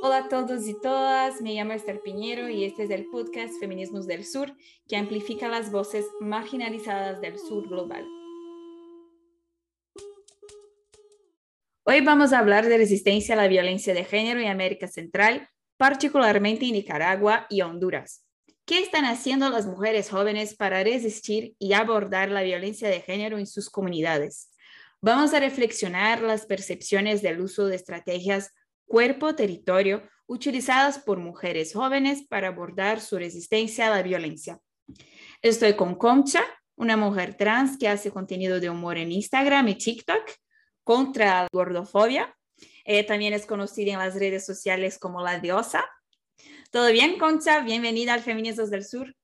Hola a todos y todas, me llamo Esther Piñero y este es el podcast Feminismos del Sur que amplifica las voces marginalizadas del sur global. Hoy vamos a hablar de resistencia a la violencia de género en América Central, particularmente en Nicaragua y Honduras. ¿Qué están haciendo las mujeres jóvenes para resistir y abordar la violencia de género en sus comunidades? Vamos a reflexionar las percepciones del uso de estrategias cuerpo-territorio utilizadas por mujeres jóvenes para abordar su resistencia a la violencia. Estoy con Concha, una mujer trans que hace contenido de humor en Instagram y TikTok contra la gordofobia. Ella también es conocida en las redes sociales como la diosa. ¿Todo bien, Concha? Bienvenida al Feminismos del Sur.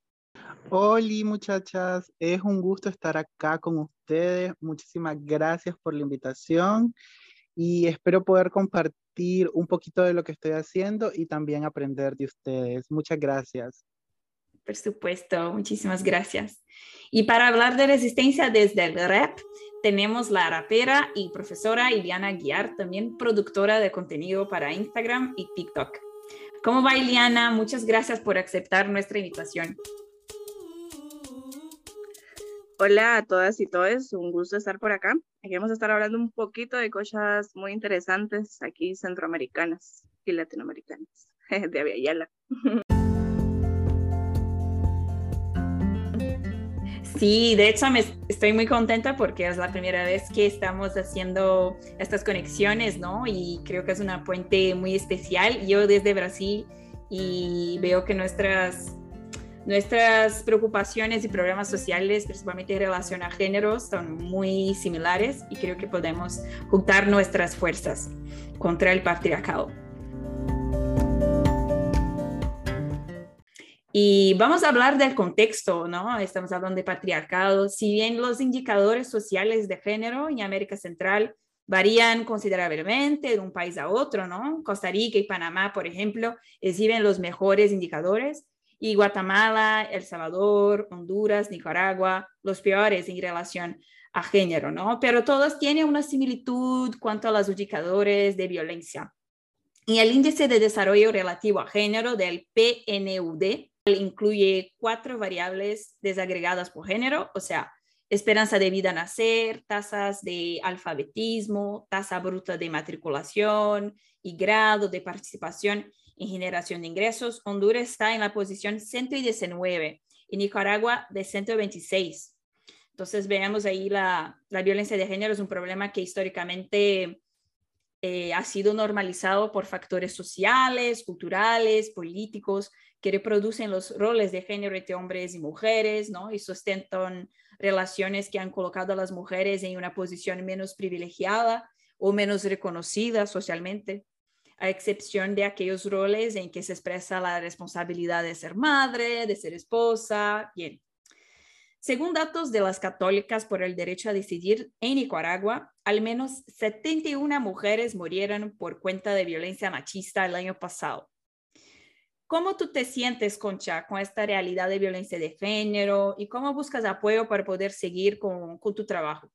Hola muchachas, es un gusto estar acá con ustedes. Muchísimas gracias por la invitación y espero poder compartir un poquito de lo que estoy haciendo y también aprender de ustedes. Muchas gracias. Por supuesto, muchísimas gracias. Y para hablar de resistencia desde el rap, tenemos la rapera y profesora Iliana Guiar, también productora de contenido para Instagram y TikTok. ¿Cómo va Iliana? Muchas gracias por aceptar nuestra invitación. Hola a todas y todos, un gusto estar por acá. Aquí vamos a estar hablando un poquito de cosas muy interesantes aquí centroamericanas y latinoamericanas, de Aviala. Sí, de hecho me estoy muy contenta porque es la primera vez que estamos haciendo estas conexiones, ¿no? Y creo que es una puente muy especial. Yo desde Brasil y veo que nuestras Nuestras preocupaciones y problemas sociales, principalmente en relación a género, son muy similares y creo que podemos juntar nuestras fuerzas contra el patriarcado. Y vamos a hablar del contexto, ¿no? Estamos hablando de patriarcado. Si bien los indicadores sociales de género en América Central varían considerablemente de un país a otro, ¿no? Costa Rica y Panamá, por ejemplo, exhiben los mejores indicadores y Guatemala, El Salvador, Honduras, Nicaragua, los peores en relación a género, ¿no? Pero todos tienen una similitud cuanto a los indicadores de violencia. Y el índice de desarrollo relativo a género del PNUD incluye cuatro variables desagregadas por género, o sea, esperanza de vida nacer, tasas de alfabetismo, tasa bruta de matriculación y grado de participación en generación de ingresos, Honduras está en la posición 119 y Nicaragua de 126. Entonces, veamos ahí la, la violencia de género es un problema que históricamente eh, ha sido normalizado por factores sociales, culturales, políticos, que reproducen los roles de género entre hombres y mujeres, ¿no? Y sustentan relaciones que han colocado a las mujeres en una posición menos privilegiada o menos reconocida socialmente a excepción de aquellos roles en que se expresa la responsabilidad de ser madre, de ser esposa. Bien. Según datos de las católicas por el derecho a decidir en Nicaragua, al menos 71 mujeres murieron por cuenta de violencia machista el año pasado. ¿Cómo tú te sientes, Concha, con esta realidad de violencia de género y cómo buscas apoyo para poder seguir con, con tu trabajo?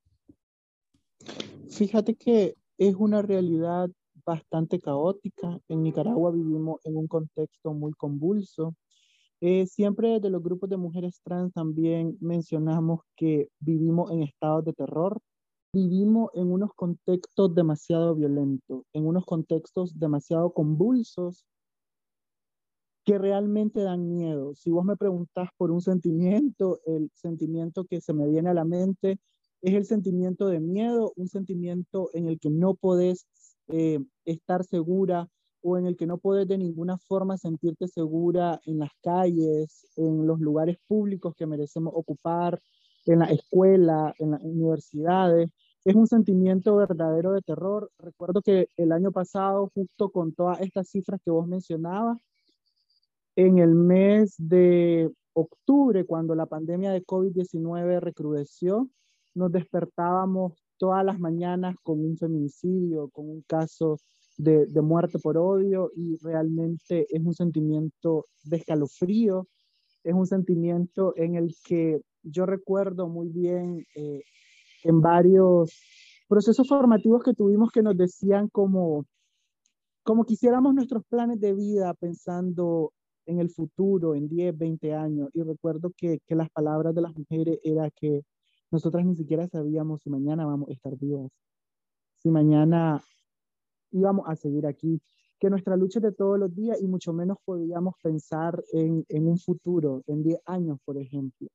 Fíjate que es una realidad bastante caótica. En Nicaragua vivimos en un contexto muy convulso. Eh, siempre desde los grupos de mujeres trans también mencionamos que vivimos en estados de terror, vivimos en unos contextos demasiado violentos, en unos contextos demasiado convulsos que realmente dan miedo. Si vos me preguntás por un sentimiento, el sentimiento que se me viene a la mente es el sentimiento de miedo, un sentimiento en el que no podés eh, estar segura o en el que no puedes de ninguna forma sentirte segura en las calles, en los lugares públicos que merecemos ocupar, en la escuela, en las universidades. Es un sentimiento verdadero de terror. Recuerdo que el año pasado, justo con todas estas cifras que vos mencionabas, en el mes de octubre, cuando la pandemia de COVID-19 recrudeció, nos despertábamos todas las mañanas con un feminicidio, con un caso de, muerte por odio y realmente es un sentimiento de escalofrío, es un sentimiento en el que yo recuerdo muy bien eh, en varios procesos formativos que tuvimos que nos decían como como quisiéramos nuestros planes de vida pensando en el futuro, en 10, 20 años. Y recuerdo que, que las palabras de las mujeres era que nosotras ni siquiera sabíamos si mañana vamos a estar vivas, si mañana íbamos a seguir aquí, que nuestra lucha es de todos los días y mucho menos podíamos pensar en, en un futuro, en 10 años, por ejemplo.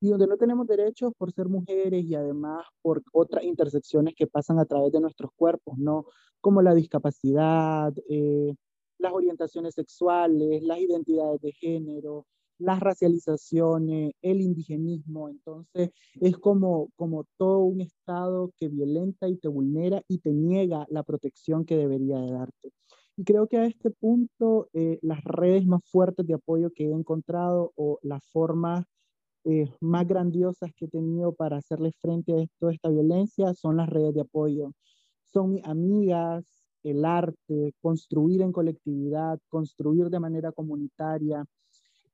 Y donde no tenemos derechos por ser mujeres y además por otras intersecciones que pasan a través de nuestros cuerpos, ¿no? Como la discapacidad, eh, las orientaciones sexuales, las identidades de género, las racializaciones, el indigenismo. Entonces, es como, como todo un Estado que violenta y te vulnera y te niega la protección que debería de darte. Y creo que a este punto, eh, las redes más fuertes de apoyo que he encontrado o las formas eh, más grandiosas que he tenido para hacerle frente a toda esta violencia son las redes de apoyo. Son mis amigas, el arte, construir en colectividad, construir de manera comunitaria,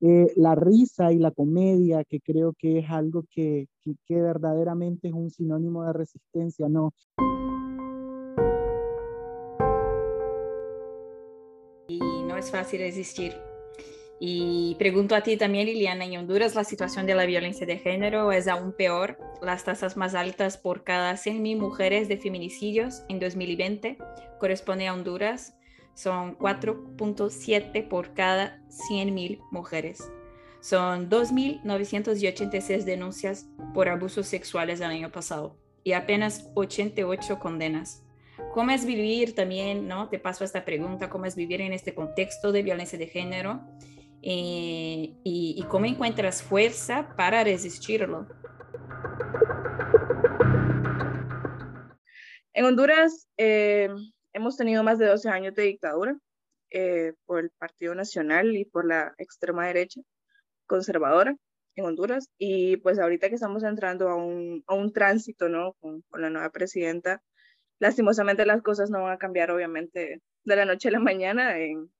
eh, la risa y la comedia, que creo que es algo que, que, verdaderamente es un sinónimo de resistencia, ¿no? Y no es fácil resistir. Y pregunto a ti también, Liliana, ¿en Honduras la situación de la violencia de género es aún peor? Las tasas más altas por cada 100.000 mujeres de feminicidios en 2020 corresponde a Honduras son 4.7 por cada 100.000 mujeres. Son 2.986 denuncias por abusos sexuales el año pasado y apenas 88 condenas. ¿Cómo es vivir también, no? Te paso esta pregunta, ¿cómo es vivir en este contexto de violencia de género? Eh, y, cómo encuentras fuerza para resistirlo. En Honduras eh, hemos tenido más de 12 años de dictadura eh, por el Partido Nacional y por la extrema derecha conservadora en Honduras. Y pues ahorita que estamos entrando a un, a un tránsito, ¿no? Con, con, la nueva presidenta, lastimosamente las cosas no van a cambiar, obviamente, de la noche a la mañana en,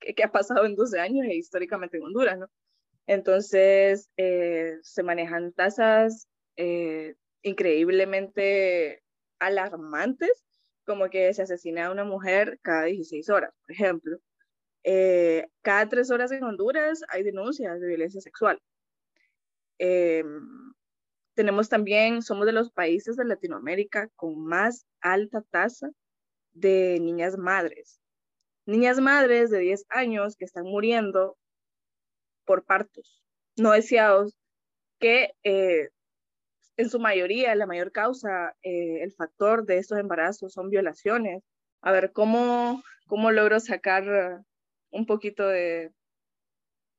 que, ha pasado en 12 años e históricamente en Honduras, ¿no? Entonces, eh, se manejan tasas eh, increíblemente alarmantes, como que se asesina a una mujer cada 16 horas, por ejemplo. Eh, cada tres horas en Honduras hay denuncias de violencia sexual. tenemos también, somos de los países de Latinoamérica con más alta tasa de niñas madres niñas madres de 10 años que están muriendo por partos no deseados, que eh, en su mayoría, la mayor causa, eh, el factor de estos embarazos son violaciones. A ver, ¿cómo, cómo logro sacar un poquito de,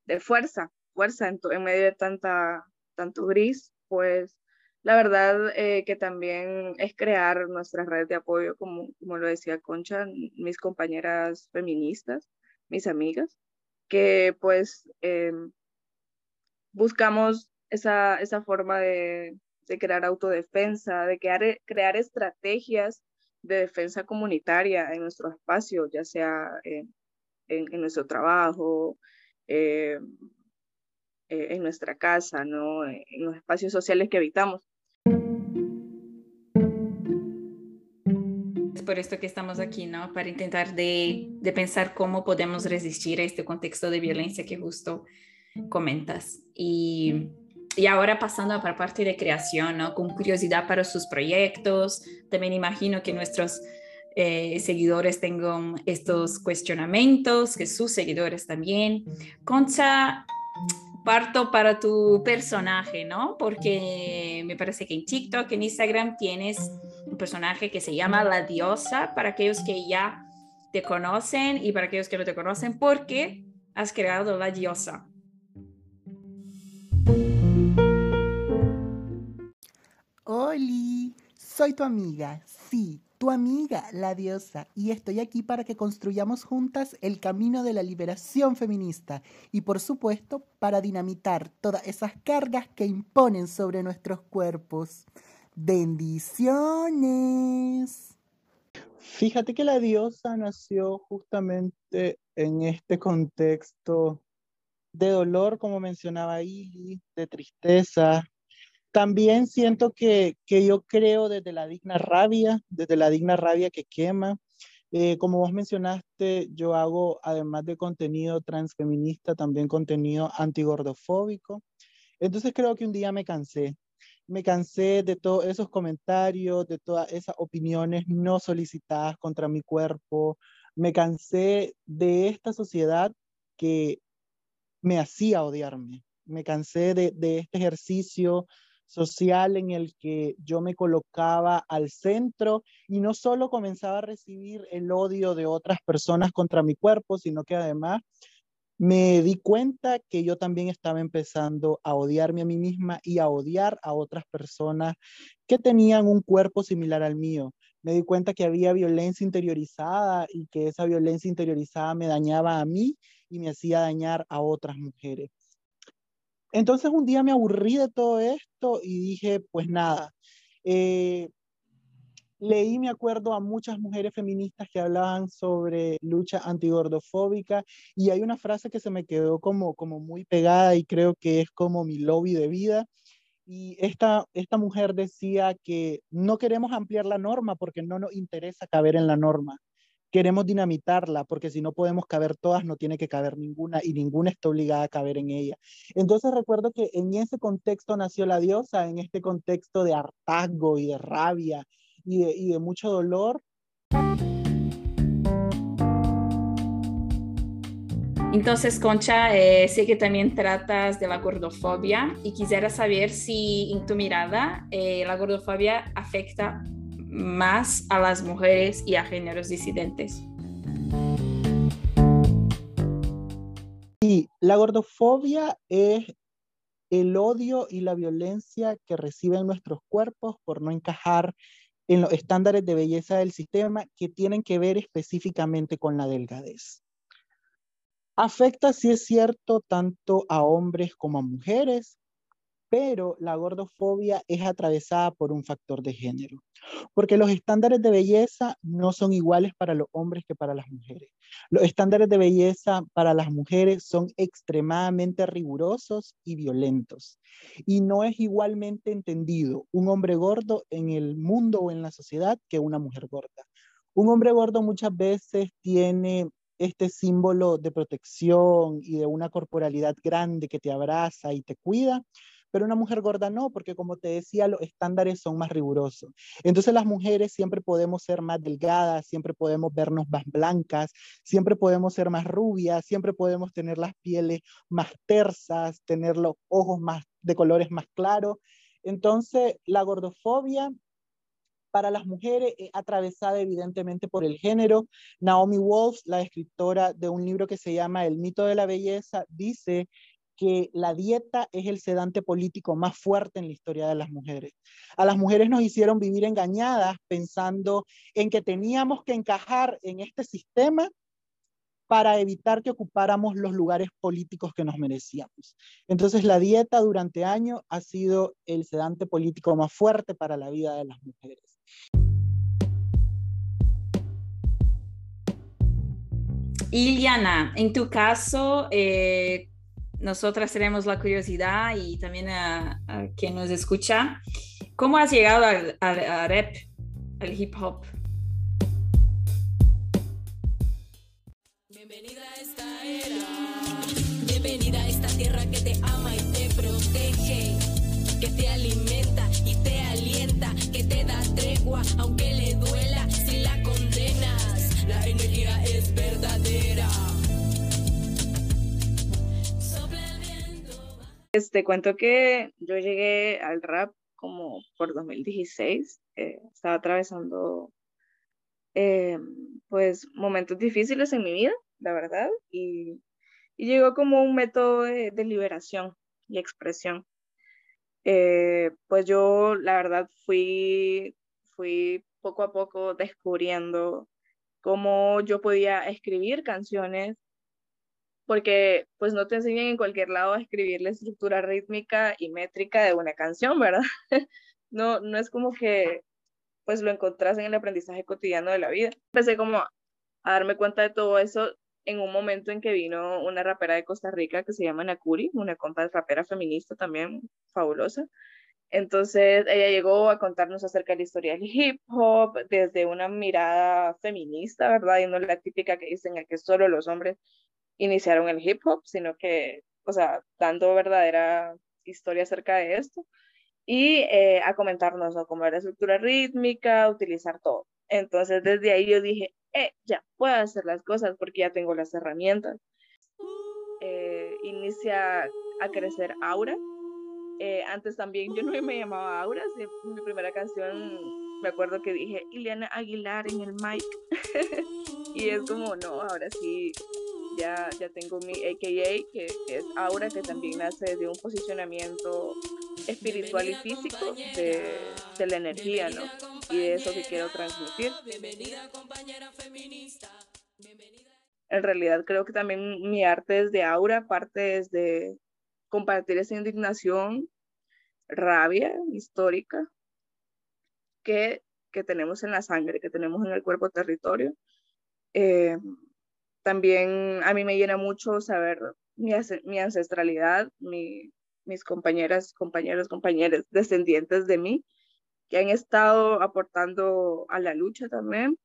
de fuerza, fuerza en, en medio de tanta, tanto gris? Pues la verdad eh, que también es crear nuestras redes de apoyo, como, como lo decía Concha, mis compañeras feministas, mis amigas, que pues em, buscamos esa, esa forma de, de, crear autodefensa, de crear, crear estrategias de defensa comunitaria en nuestro espacio, ya sea en, en, nuestro trabajo, eh, eh, en nuestra casa, ¿no? en los espacios sociales que habitamos. por esto que estamos aquí, ¿no? Para intentar de, de, pensar cómo podemos resistir a este contexto de violencia que justo comentas. Y, y ahora pasando para parte de creación, ¿no? Con curiosidad para sus proyectos, también imagino que nuestros eh, seguidores tengan estos cuestionamientos, que sus seguidores también. Concha, parto para tu personaje, ¿no? Porque me parece que en TikTok, en Instagram tienes un personaje que se llama La Diosa, para aquellos que ya te conocen y para aquellos que no te conocen, porque has creado La Diosa. Soy tu amiga, sí, tu amiga, la diosa, y estoy aquí para que construyamos juntas el camino de la liberación feminista y por supuesto para dinamitar todas esas cargas que imponen sobre nuestros cuerpos. Bendiciones. Fíjate que la diosa nació justamente en este contexto de dolor, como mencionaba ahí, de tristeza, también siento que, que yo creo desde la digna rabia, desde la digna rabia que quema, Eh, como vos mencionaste, yo hago, además de contenido transfeminista, también contenido antigordofóbico. Entonces creo que un día me cansé. Me cansé de todos esos comentarios, de todas esas opiniones no solicitadas contra mi cuerpo. Me cansé de esta sociedad que me hacía odiarme. Me cansé de, de este ejercicio social en el que yo me colocaba al centro y no solo comenzaba a recibir el odio de otras personas contra mi cuerpo, sino que además me di cuenta que yo también estaba empezando a odiarme a mí misma y a odiar a otras personas que tenían un cuerpo similar al mío. Me di cuenta que había violencia interiorizada y que esa violencia interiorizada me dañaba a mí y me hacía dañar a otras mujeres. Entonces un día me aburrí de todo esto y dije, pues nada, eh, leí, me acuerdo, a muchas mujeres feministas que hablaban sobre lucha antigordofóbica y hay una frase que se me quedó como, como muy pegada y creo que es como mi lobby de vida. Y esta, esta mujer decía que no queremos ampliar la norma porque no nos interesa caber en la norma queremos dinamitarla, porque si no podemos caber todas, no tiene que caber ninguna y ninguna está obligada a caber en ella. Entonces recuerdo que en ese contexto nació la diosa, en este contexto de hartazgo y de rabia y de, mucho dolor. Entonces, Concha, eh, sé que también tratas de la gordofobia y quisiera saber si en tu mirada eh, la gordofobia afecta más a las mujeres y a géneros disidentes. Y la gordofobia es el odio y la violencia que reciben nuestros cuerpos por no encajar en los estándares de belleza del sistema que tienen que ver específicamente con la delgadez. Afecta, si es cierto, tanto a hombres como a mujeres, pero la gordofobia es atravesada por un factor de género, porque los estándares de belleza no son iguales para los hombres que para las mujeres. Los estándares de belleza para las mujeres son extremadamente rigurosos y violentos, y no es igualmente entendido un hombre gordo en el mundo o en la sociedad que una mujer gorda. Un hombre gordo muchas veces tiene este símbolo de protección y de una corporalidad grande que te abraza y te cuida, pero una mujer gorda no, porque como te decía, los estándares son más rigurosos. Entonces las mujeres siempre podemos ser más delgadas, siempre podemos vernos más blancas, siempre podemos ser más rubias, siempre podemos tener las pieles más tersas, tener los ojos más de colores más claros. Entonces la gordofobia para las mujeres es atravesada evidentemente por el género. Naomi Wolf, la escritora de un libro que se llama El mito de la belleza, dice que la dieta es el sedante político más fuerte en la historia de las mujeres. A las mujeres nos hicieron vivir engañadas pensando en que teníamos que encajar en este sistema para evitar que ocupáramos los lugares políticos que nos merecíamos. Entonces la dieta durante años ha sido el sedante político más fuerte para la vida de las mujeres. Iliana, en tu caso, eh, nosotras tenemos la curiosidad y también a, quien nos escucha, ¿cómo has llegado al, rap, al hip hop? Bienvenida a esta era, bienvenida a esta tierra que te ama y te protege, que te alimenta y te alienta, que te da tregua aunque le duela si la condenas, la energía es verdadera. Este cuento que yo llegué al rap como por 2016, eh, estaba atravesando eh, pues momentos difíciles en mi vida, la verdad, y, llegó como un método de, liberación y expresión. Eh, pues yo la verdad fui, fui poco a poco descubriendo cómo yo podía escribir canciones porque pues no te enseñan en cualquier lado a escribir la estructura rítmica y métrica de una canción, ¿verdad? no, no es como que pues lo encontrás en el aprendizaje cotidiano de la vida. Empecé como a darme cuenta de todo eso en un momento en que vino una rapera de Costa Rica que se llama Nakuri, una compa rapera feminista también fabulosa. Entonces ella llegó a contarnos acerca de la historia del hip hop desde una mirada feminista, ¿verdad? Y no la típica que dicen que solo los hombres iniciaron el hip hop, sino que, o sea, dando verdadera historia acerca de esto y eh, a comentarnos ¿no? cómo era la estructura rítmica, utilizar todo. Entonces desde ahí yo dije, eh, ya puedo hacer las cosas porque ya tengo las herramientas. Eh, inicia a crecer Aura, eh, antes también yo no me llamaba Aura, mi primera canción me acuerdo que dije Ileana Aguilar en el mic y es como no, ahora sí ya, ya tengo mi AKA que, es Aura que también nace de un posicionamiento espiritual y físico de, de la energía, ¿no? Y de eso que quiero transmitir. En realidad creo que también mi arte es de aura, parte es de compartir esa indignación, rabia histórica que, que tenemos en la sangre, que tenemos en el cuerpo territorio. Eh, también a mí me llena mucho saber mi, mi ancestralidad, mi, mis compañeras, compañeros, compañeras descendientes de mí, que han estado aportando a la lucha también.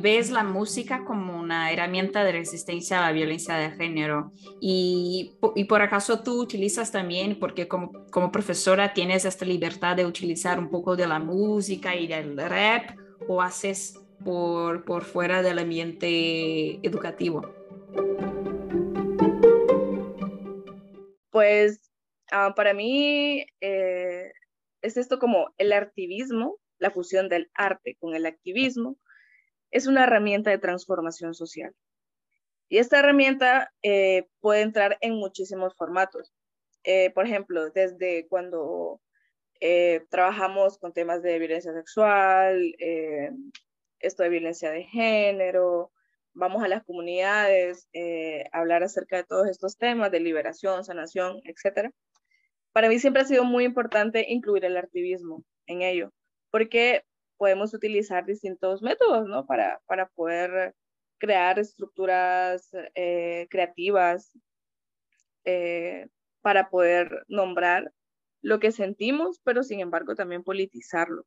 Ves la música como una herramienta de resistencia a la violencia de género. Y, y por acaso tú utilizas también, porque como, como profesora tienes esta libertad de utilizar un poco de la música y del rap o haces por, por fuera del ambiente educativo. Pues ah, para mí eh, es esto como el activismo, la fusión del arte con el activismo, es una herramienta de transformación social. Y esta herramienta eh, puede entrar en muchísimos formatos. Eh, por ejemplo, desde cuando eh, trabajamos con temas de violencia sexual, esto de violencia de género, vamos a las comunidades, a hablar acerca de todos estos temas de liberación, sanación, etc. Para mí siempre ha sido muy importante incluir el activismo en ello, porque podemos utilizar distintos métodos, ¿no? Para, para poder crear estructuras eh, creativas, eh, para poder nombrar lo que sentimos, pero sin embargo también politizarlo.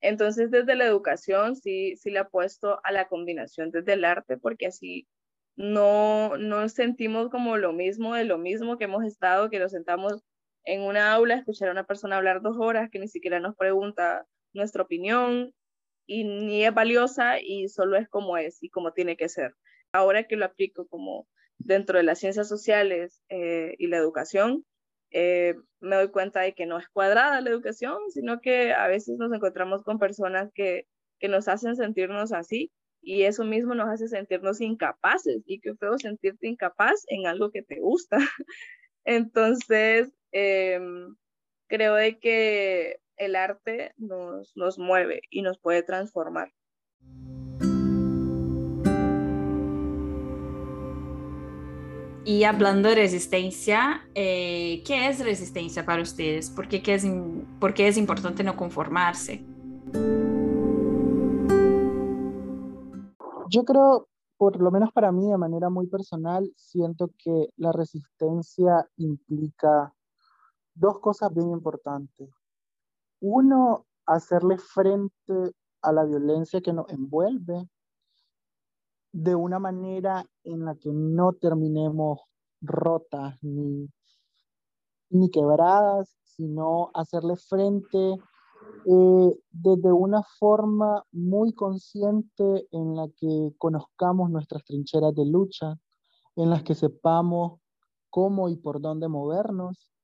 Entonces, desde la educación sí, sí le apuesto a la combinación desde el arte, porque así no, no sentimos como lo mismo de lo mismo que hemos estado, que nos sentamos en una aula a escuchar a una persona hablar dos horas que ni siquiera nos pregunta nuestra opinión y ni es valiosa y solo es como es y como tiene que ser. Ahora que lo aplico como dentro de las ciencias sociales eh, y la educación, eh, me doy cuenta de que no es cuadrada la educación, sino que a veces nos encontramos con personas que, que nos hacen sentirnos así y eso mismo nos hace sentirnos incapaces y qué feo sentirte incapaz en algo que te gusta. Entonces, em, creo de que el arte nos, nos mueve y nos puede transformar. Y hablando de resistencia, eh, ¿qué es resistencia para ustedes? ¿Por qué, es, ¿Por qué es importante no conformarse? Yo creo, por lo menos para mí, de manera muy personal, siento que la resistencia implica dos cosas bien importantes. Uno, hacerle frente a la violencia que nos envuelve de una manera en la que no terminemos rotas ni, ni quebradas, sino hacerle frente eh, desde una forma muy consciente en la que conozcamos nuestras trincheras de lucha, en las que sepamos cómo y por dónde movernos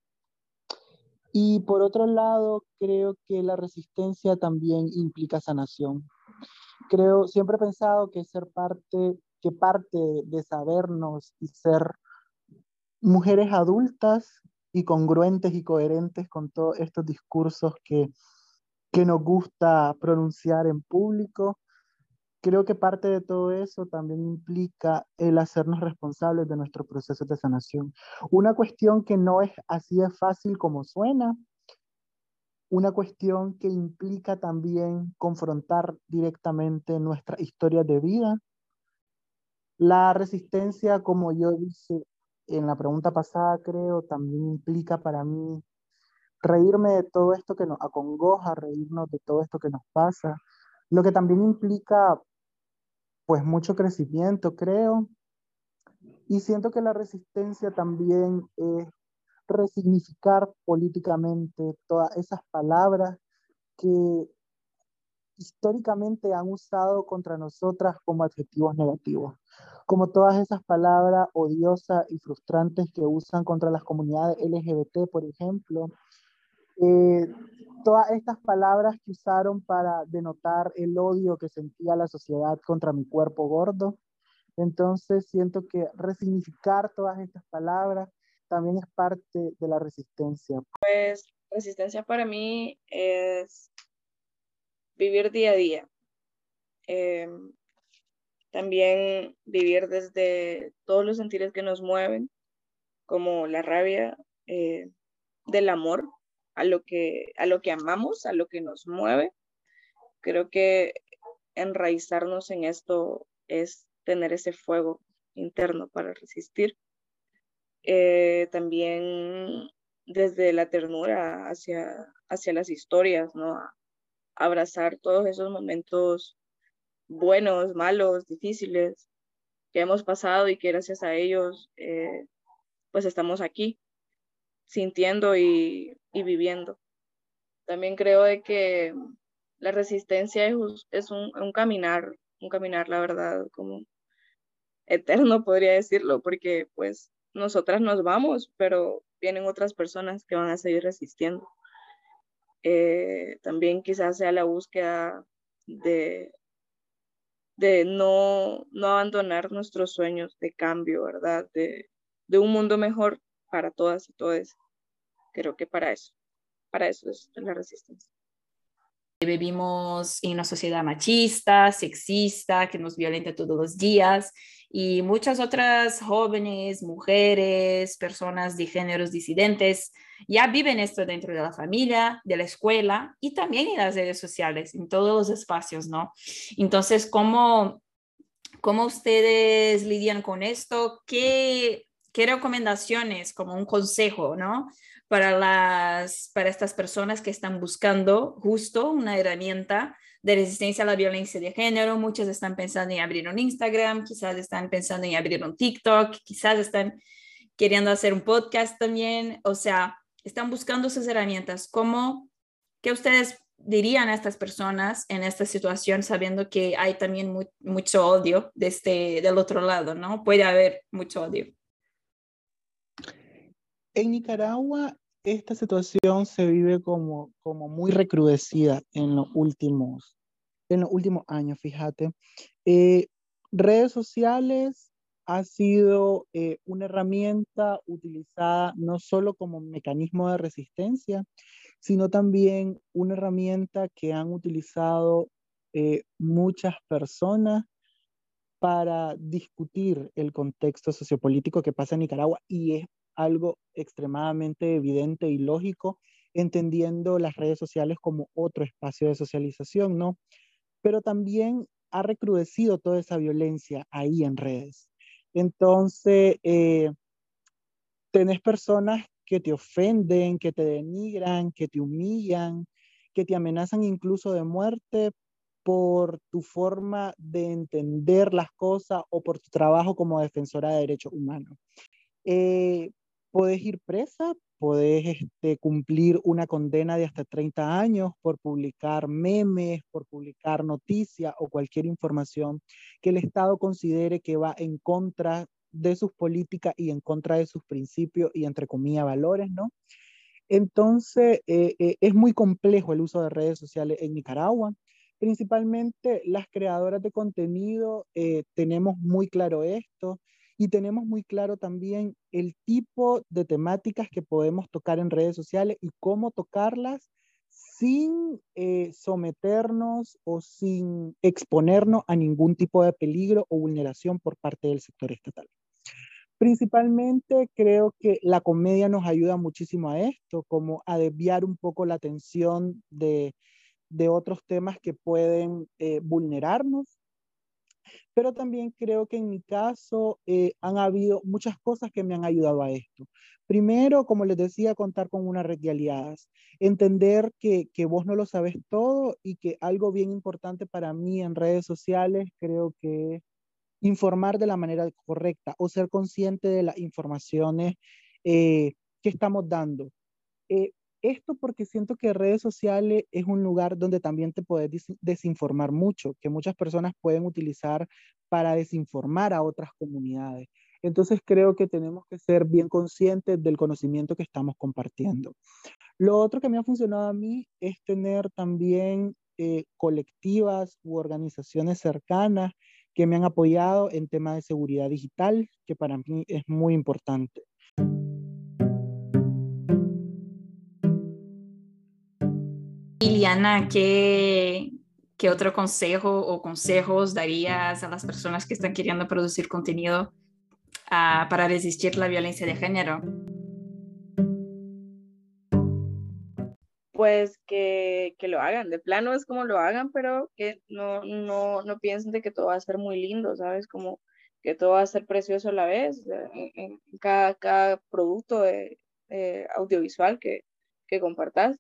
y por otro lado, creo que la resistencia también implica sanación. Creo, siempre he pensado que ser parte, que parte de sabernos y ser mujeres adultas y congruentes y coherentes con todos estos discursos que, que nos gusta pronunciar en público, creo que parte de todo eso también implica el hacernos responsables de nuestro proceso de sanación. Una cuestión que no es así de fácil como suena, una cuestión que implica también confrontar directamente nuestra historia de vida. La resistencia, como yo dije, en la pregunta pasada, creo, también implica para mí reírme de todo esto que nos acongoja, reírnos de todo esto que nos pasa, lo que también implica pues mucho crecimiento, creo. Y siento que la resistencia también es resignificar políticamente todas esas palabras que históricamente han usado contra nosotras como adjetivos negativos, como todas esas palabras odiosas y frustrantes que usan contra las comunidades LGBT, por ejemplo, eh, todas estas palabras que usaron para denotar el odio que sentía la sociedad contra mi cuerpo gordo. Entonces siento que resignificar todas estas palabras también es parte de la resistencia. Pues resistencia para mí es vivir día a día. Em, también vivir desde todos los sentidos que nos mueven, como la rabia, eh, del amor, a lo que, a lo que amamos, a lo que nos mueve. Creo que enraizarnos en esto es tener ese fuego interno para resistir. Eh, también desde la ternura hacia, hacia las historias, ¿no? abrazar todos esos momentos buenos, malos, difíciles que hemos pasado y que gracias a ellos eh, pues estamos aquí sintiendo y, viviendo. También creo de que la resistencia es, un, caminar, un caminar, la verdad, como eterno, podría decirlo, porque pues nosotras nos vamos, pero vienen otras personas que van a seguir resistiendo. Eh, también quizás sea la búsqueda de, de no, no abandonar nuestros sueños de cambio, ¿verdad? De, de un mundo mejor para todas y todos. Creo que para eso, para eso es la resistencia. Vivimos en una sociedad machista, sexista, que nos violenta todos los días y muchas otras jóvenes, mujeres, personas de géneros disidentes ya viven esto dentro de la familia, de la escuela y también en las redes sociales, en todos los espacios, ¿no? Entonces, ¿cómo, cómo ustedes lidian con esto? ¿Qué, qué recomendaciones, como un consejo, ¿no? Para, las, para estas personas que están buscando justo una herramienta de resistencia a la violencia de género. Muchas están pensando en abrir un Instagram, quizás están pensando en abrir un TikTok, quizás están queriendo hacer un podcast también. O sea, están buscando esas herramientas. ¿Cómo, qué ustedes dirían a estas personas en esta situación sabiendo que hay también mucho odio desde este, del otro lado, ¿no? Puede haber mucho odio. En Nicaragua esta situación se vive como, muy recrudecida en los últimos, en los últimos años, fíjate. Eh, redes sociales ha sido eh, una herramienta utilizada no solo como mecanismo de resistencia, sino también una herramienta que han utilizado eh, muchas personas para discutir el contexto sociopolítico que pasa en Nicaragua y es algo extremadamente evidente y lógico, entendiendo las redes sociales como otro espacio de socialización, ¿no? Pero también ha recrudecido toda esa violencia ahí en redes. Entonces, eh, tenés personas que te ofenden, que te denigran, que te humillan, que te amenazan incluso de muerte por tu forma de entender las cosas o por tu trabajo como defensora de derechos humanos. Eh, Puedes ir presa, puedes este, cumplir una condena de hasta 30 años por publicar memes, por publicar noticias o cualquier información que el Estado considere que va en contra de sus políticas y en contra de sus principios y entre comillas valores, ¿no? Entonces, eh, eh, es muy complejo el uso de redes sociales en Nicaragua. Principalmente las creadoras de contenido eh, tenemos muy claro esto y tenemos muy claro también el tipo de temáticas que podemos tocar en redes sociales y cómo tocarlas sin eh, someternos o sin exponernos a ningún tipo de peligro o vulneración por parte del sector estatal. Principalmente creo que la comedia nos ayuda muchísimo a esto, como a desviar un poco la atención de, de otros temas que pueden eh, vulnerarnos Pero también creo que en mi caso eh, han habido muchas cosas que me han ayudado a esto. Primero, como les decía, contar con una red de aliadas, entender que, que vos no lo sabes todo y que algo bien importante para mí en redes sociales creo que es informar de la manera correcta o ser consciente de las informaciones eh, que estamos dando. Eh, esto porque siento que redes sociales es un lugar donde también te puedes desinformar mucho, que muchas personas pueden utilizar para desinformar a otras comunidades. Entonces creo que tenemos que ser bien conscientes del conocimiento que estamos compartiendo. Lo otro que me ha funcionado a mí es tener también eh, colectivas u organizaciones cercanas que me han apoyado en temas de seguridad digital, que para mí es muy importante. Liliana, ¿qué, ¿qué otro consejo o consejos darías a las personas que están queriendo producir contenido uh, para resistir la violencia de género? Pues que, lo hagan, de plano es como lo hagan, pero que no, no, no piensen de que todo va a ser muy lindo, ¿sabes? Como que todo va a ser precioso a la vez, en, cada, cada producto eh, audiovisual que, que compartas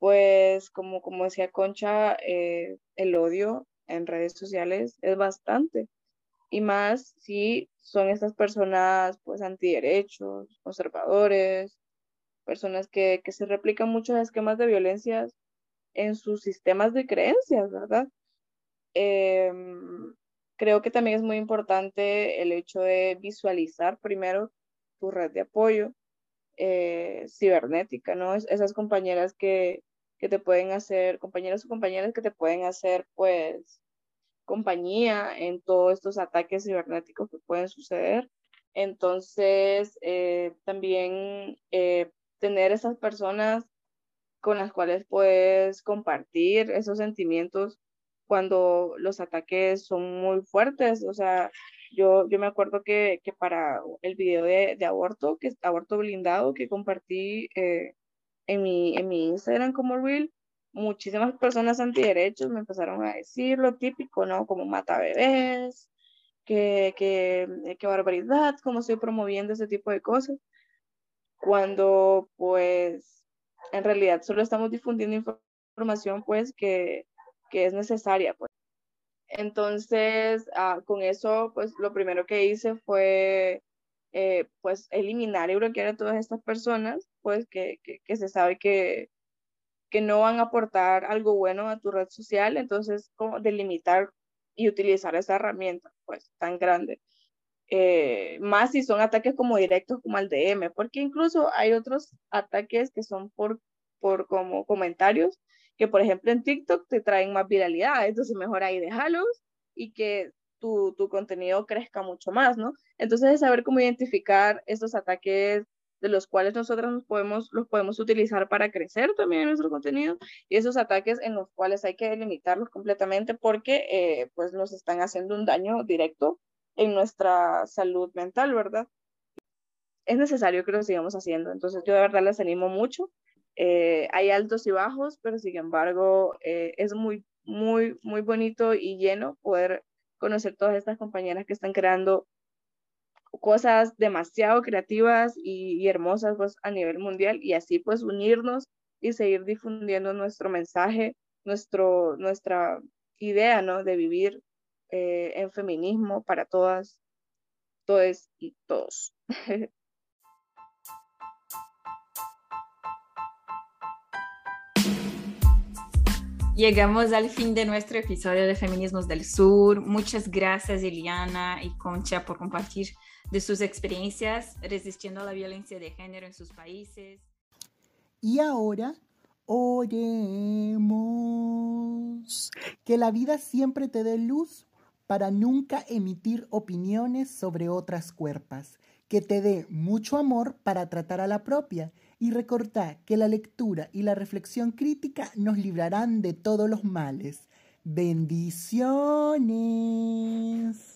pues como, como decía Concha, eh, el odio en redes sociales es bastante. Y más si son estas personas pues antiderechos, conservadores, personas que, que se replican muchos esquemas de violencia en sus sistemas de creencias, ¿verdad? Em, creo que también es muy importante el hecho de visualizar primero tu red de apoyo eh, cibernética, ¿no? esas compañeras que, que te pueden hacer, compañeros o compañeras que te pueden hacer, pues, compañía en todos estos ataques cibernéticos que pueden suceder. Entonces, eh, también eh, tener esas personas con las cuales puedes compartir esos sentimientos cuando los ataques son muy fuertes. O sea, yo, yo me acuerdo que, que para el video de, de, aborto, que aborto blindado que compartí eh, en mi, en mi Instagram como Reel, muchísimas personas antiderechos me empezaron a decir lo típico, ¿no? Como mata bebés, que, que, que barbaridad, cómo estoy promoviendo ese tipo de cosas, cuando pues en realidad solo estamos difundiendo información pues que, que es necesaria, pues. Entonces, ah, con eso, pues lo primero que hice fue eh, pues eliminar y bloquear a todas estas personas, pues que, que, se sabe que, que no van a aportar algo bueno a tu red social, entonces como delimitar y utilizar esa herramienta pues tan grande. Eh, más si son ataques como directos como al DM, porque incluso hay otros ataques que son por, por como comentarios, que por ejemplo en TikTok te traen más viralidad, entonces mejor ahí déjalos y que tu, tu contenido crezca mucho más, ¿no? Entonces es saber cómo identificar estos ataques de los cuales nosotros nos podemos, los podemos utilizar para crecer también en nuestro contenido y esos ataques en los cuales hay que delimitarlos completamente porque eh, pues nos están haciendo un daño directo en nuestra salud mental, ¿verdad? Es necesario que lo sigamos haciendo, entonces yo de verdad les animo mucho. Eh, hay altos y bajos, pero sin embargo eh, es muy, muy, muy bonito y lleno poder conocer todas estas compañeras que están creando cosas demasiado creativas y, hermosas pues, a nivel mundial y así pues unirnos y seguir difundiendo nuestro mensaje, nuestro, nuestra idea ¿no? de vivir eh, en feminismo para todas, todos y todos. Llegamos al fin de nuestro episodio de Feminismos del Sur. Muchas gracias, Eliana y Concha, por compartir de sus experiencias resistiendo a la violencia de género en sus países. Y ahora, oremos. Que la vida siempre te dé luz para nunca emitir opiniones sobre otras cuerpas. Que te dé mucho amor para tratar a la propia y recordá que la lectura y la reflexión crítica nos librarán de todos los males. Bendiciones.